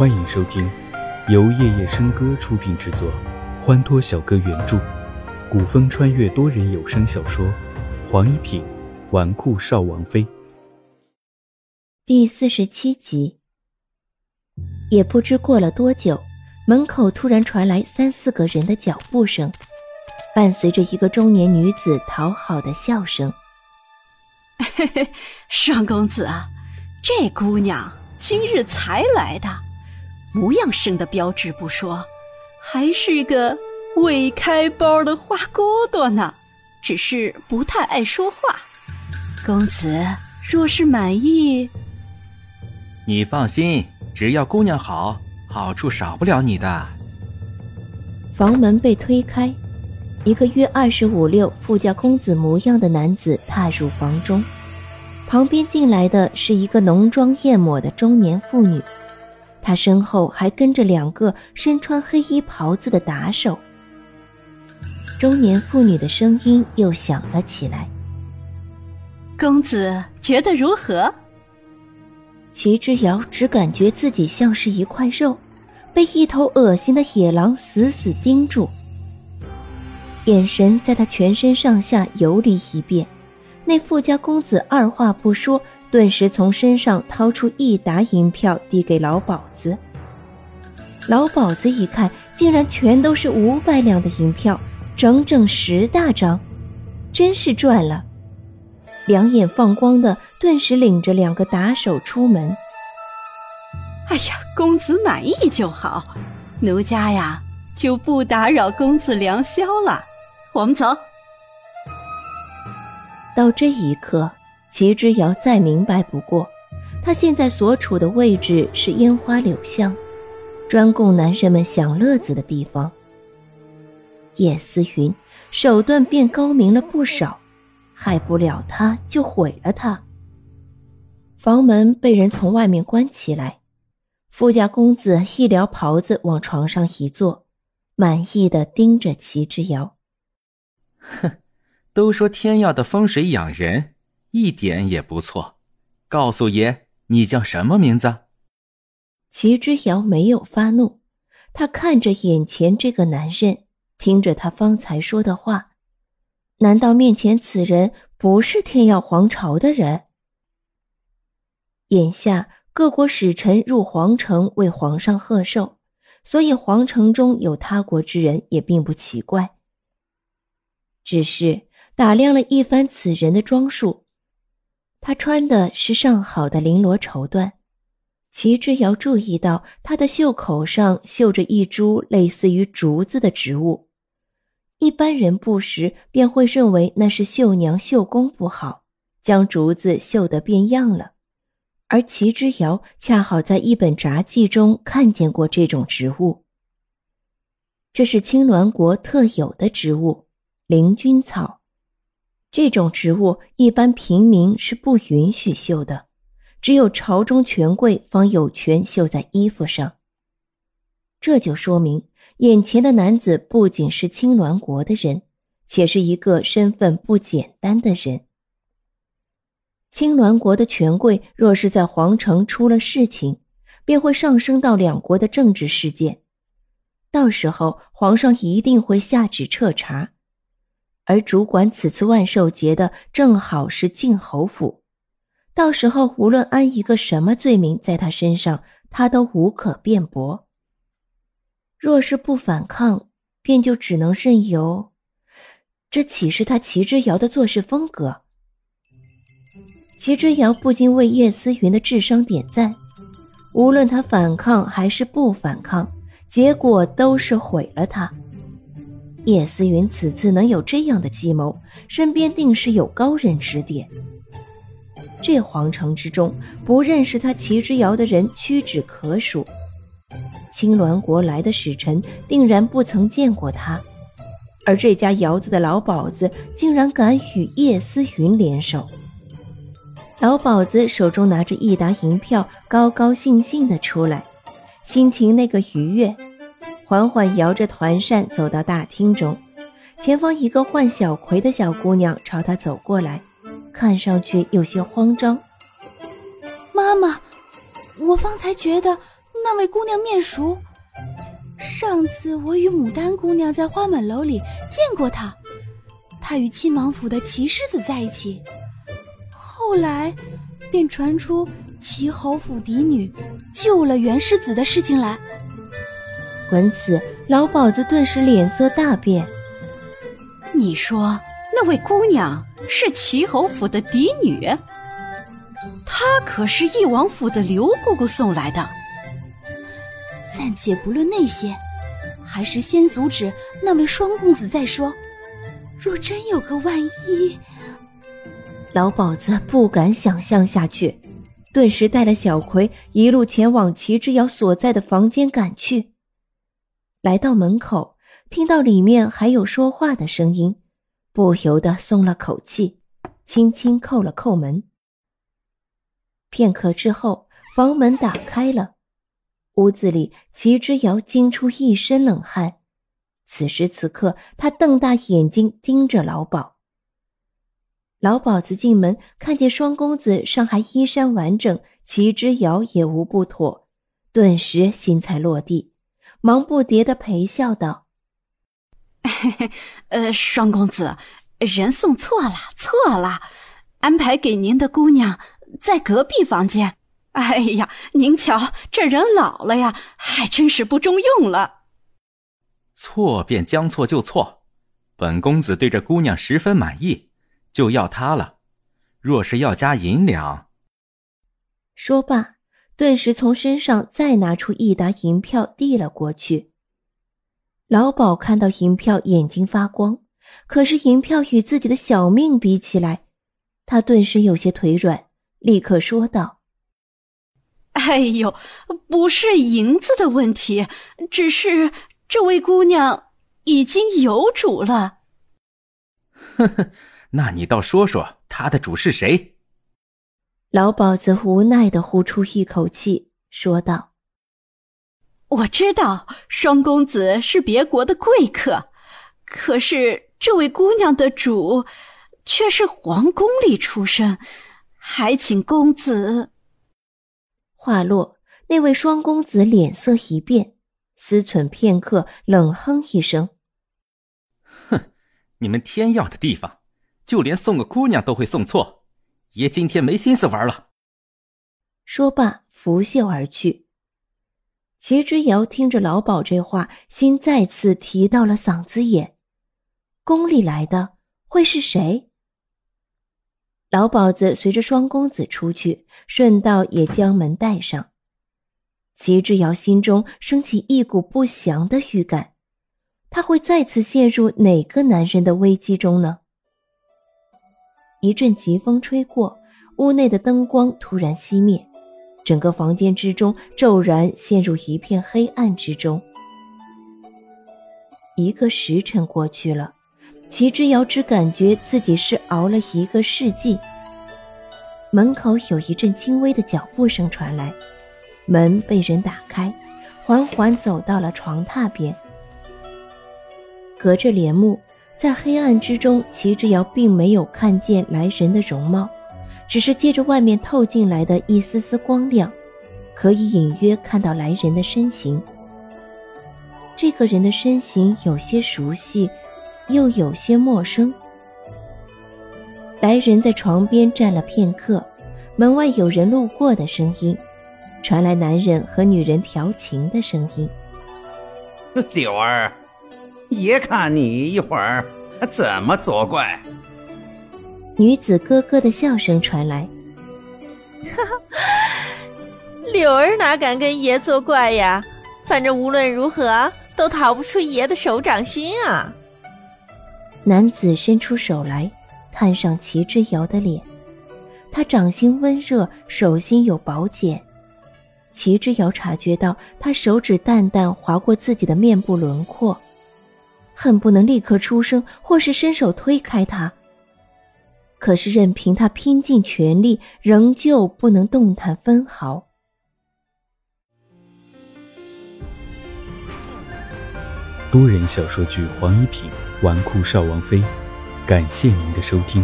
欢迎收听，由夜夜笙歌出品制作，欢脱小哥原著，古风穿越多人有声小说《黄一品纨绔少王妃》第四十七集。也不知过了多久，门口突然传来三四个人的脚步声，伴随着一个中年女子讨好的笑声：“嘿嘿，双公子啊，这姑娘今日才来的。”模样生的标致不说，还是个未开包的花骨朵呢。只是不太爱说话。公子若是满意，你放心，只要姑娘好，好处少不了你的。房门被推开，一个约二十五六、富家公子模样的男子踏入房中，旁边进来的是一个浓妆艳抹的中年妇女。他身后还跟着两个身穿黑衣袍子的打手。中年妇女的声音又响了起来：“公子觉得如何？”齐之遥只感觉自己像是一块肉，被一头恶心的野狼死死盯住，眼神在他全身上下游离一遍。那富家公子二话不说。顿时从身上掏出一沓银票，递给老鸨子。老鸨子一看，竟然全都是五百两的银票，整整十大张，真是赚了！两眼放光的，顿时领着两个打手出门。哎呀，公子满意就好，奴家呀就不打扰公子良宵了。我们走。到这一刻。齐之遥再明白不过，他现在所处的位置是烟花柳巷，专供男人们享乐子的地方。叶思云手段变高明了不少，害不了他就毁了他。房门被人从外面关起来，富家公子一撩袍子往床上一坐，满意的盯着齐之遥。哼，都说天要的风水养人。一点也不错，告诉爷，你叫什么名字？齐之遥没有发怒，他看着眼前这个男人，听着他方才说的话，难道面前此人不是天耀皇朝的人？眼下各国使臣入皇城为皇上贺寿，所以皇城中有他国之人也并不奇怪。只是打量了一番此人的装束。他穿的是上好的绫罗绸缎，齐之遥注意到他的袖口上绣着一株类似于竹子的植物，一般人不识便会认为那是绣娘绣工不好，将竹子绣得变样了。而齐之遥恰好在一本札记中看见过这种植物，这是青鸾国特有的植物——灵君草。这种植物一般平民是不允许绣的，只有朝中权贵方有权绣在衣服上。这就说明眼前的男子不仅是青鸾国的人，且是一个身份不简单的人。青鸾国的权贵若是在皇城出了事情，便会上升到两国的政治事件，到时候皇上一定会下旨彻查。而主管此次万寿节的正好是晋侯府，到时候无论安一个什么罪名在他身上，他都无可辩驳。若是不反抗，便就只能任由。这岂是他齐之遥的做事风格？齐之遥不禁为叶思云的智商点赞。无论他反抗还是不反抗，结果都是毁了他。叶思云此次能有这样的计谋，身边定是有高人指点。这皇城之中，不认识他齐之遥的人屈指可数。青鸾国来的使臣定然不曾见过他，而这家窑子的老鸨子竟然敢与叶思云联手。老鸨子手中拿着一沓银票，高高兴兴的出来，心情那个愉悦。缓缓摇着团扇走到大厅中，前方一个唤小葵的小姑娘朝他走过来，看上去有些慌张。妈妈，我方才觉得那位姑娘面熟。上次我与牡丹姑娘在花满楼里见过她，她与亲王府的齐狮子在一起。后来，便传出齐侯府嫡女救了袁世子的事情来。闻此，老鸨子顿时脸色大变。你说那位姑娘是齐侯府的嫡女？她可是义王府的刘姑姑送来的。暂且不论那些，还是先阻止那位双公子再说。若真有个万一，老鸨子不敢想象下去，顿时带了小葵一路前往齐之遥所在的房间赶去。来到门口，听到里面还有说话的声音，不由得松了口气，轻轻扣了扣门。片刻之后，房门打开了。屋子里，齐之遥惊出一身冷汗。此时此刻，他瞪大眼睛盯着老鸨。老鸨子进门，看见双公子尚还衣衫完整，齐之遥也无不妥，顿时心才落地，忙不迭的陪笑道：“ 呃，双公子，人送错了，错了，安排给您的姑娘在隔壁房间。”哎呀，您瞧，这人老了呀，还真是不中用了。错便将错就错，本公子对这姑娘十分满意，就要她了。若是要加银两，说罢，顿时从身上再拿出一沓银票递了过去。老鸨看到银票，眼睛发光。可是银票与自己的小命比起来，他顿时有些腿软，立刻说道。哎呦，不是银子的问题，只是这位姑娘已经有主了。呵呵，那你倒说说，她的主是谁？老鸨子无奈的呼出一口气，说道：“我知道双公子是别国的贵客，可是这位姑娘的主却是皇宫里出身，还请公子。”话落，那位双公子脸色一变，思忖片刻，冷哼一声：“哼，你们天要的地方，就连送个姑娘都会送错，爷今天没心思玩了。”说罢，拂袖而去。齐之遥听着老鸨这话，心再次提到了嗓子眼。宫里来的会是谁？老鸨子随着双公子出去，顺道也将门带上。齐之遥心中升起一股不祥的预感，他会再次陷入哪个男人的危机中呢？一阵疾风吹过，屋内的灯光突然熄灭，整个房间之中骤然陷入一片黑暗之中。一个时辰过去了。齐之遥只感觉自己是熬了一个世纪。门口有一阵轻微的脚步声传来，门被人打开，缓缓走到了床榻边。隔着帘幕，在黑暗之中，齐之遥并没有看见来人的容貌，只是借着外面透进来的一丝丝光亮，可以隐约看到来人的身形。这个人的身形有些熟悉。又有些陌生。来人在床边站了片刻，门外有人路过的声音，传来男人和女人调情的声音。柳儿，爷看你一会儿怎么作怪？女子咯咯的笑声传来。哈哈，柳儿哪敢跟爷作怪呀？反正无论如何都逃不出爷的手掌心啊！男子伸出手来，探上齐之遥的脸。他掌心温热，手心有薄茧。齐之遥察觉到他手指淡淡划过自己的面部轮廓，恨不能立刻出声，或是伸手推开他。可是任凭他拼尽全力，仍旧不能动弹分毫。多人小说剧《黄一品》。纨绔少王妃，感谢您的收听，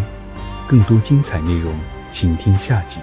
更多精彩内容，请听下集。